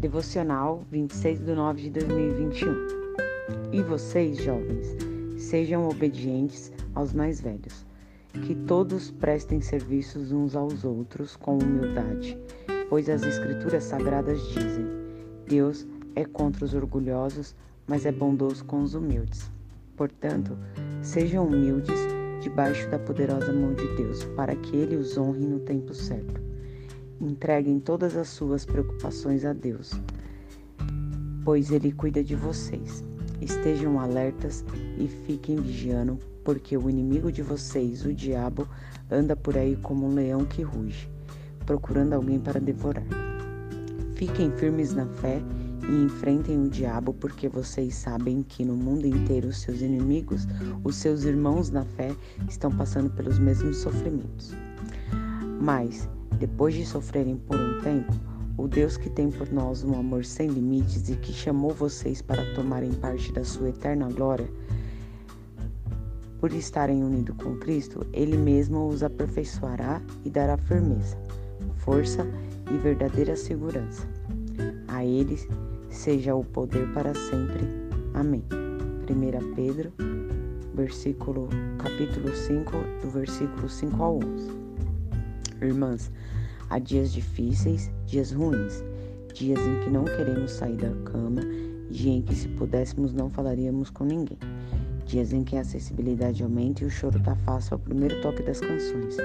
Devocional 26 de 9 de 2021. E vocês, jovens, sejam obedientes aos mais velhos. Que todos prestem serviços uns aos outros com humildade, pois as Escrituras Sagradas dizem: Deus é contra os orgulhosos, mas é bondoso com os humildes. Portanto, sejam humildes debaixo da poderosa mão de Deus, para que Ele os honre no tempo certo. Entreguem todas as suas preocupações a Deus, pois Ele cuida de vocês. Estejam alertas e fiquem vigiando, porque o inimigo de vocês, o diabo, anda por aí como um leão que ruge, procurando alguém para devorar. Fiquem firmes na fé e enfrentem o diabo, porque vocês sabem que no mundo inteiro os seus inimigos, os seus irmãos na fé, estão passando pelos mesmos sofrimentos. Mas, depois de sofrerem por um tempo, o Deus que tem por nós um amor sem limites e que chamou vocês para tomarem parte da sua eterna glória, por estarem unidos com Cristo, Ele mesmo os aperfeiçoará e dará firmeza, força e verdadeira segurança. A Ele seja o poder para sempre. Amém. 1 Pedro, versículo, capítulo 5, do versículo 5 ao 11. Irmãs, há dias difíceis, dias ruins, dias em que não queremos sair da cama, dia em que se pudéssemos não falaríamos com ninguém. Dias em que a acessibilidade aumenta e o choro tá fácil ao primeiro toque das canções.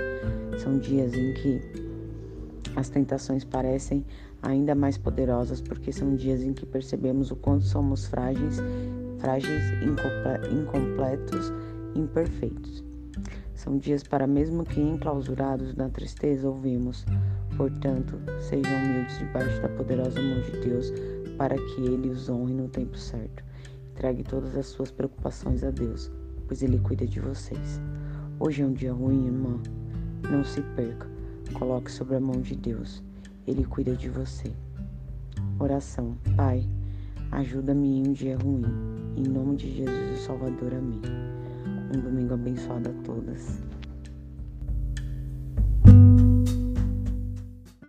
São dias em que as tentações parecem ainda mais poderosas porque são dias em que percebemos o quanto somos frágeis, frágeis, incompletos, imperfeitos. São dias para mesmo que enclausurados na tristeza ouvimos. Portanto, sejam humildes debaixo da poderosa mão de Deus, para que Ele os honre no tempo certo. Entregue todas as suas preocupações a Deus, pois Ele cuida de vocês. Hoje é um dia ruim, irmã. Não se perca. Coloque sobre a mão de Deus. Ele cuida de você. Oração. Pai, ajuda-me em um dia ruim. Em nome de Jesus, o Salvador. Amém. Um domingo abençoado a todas.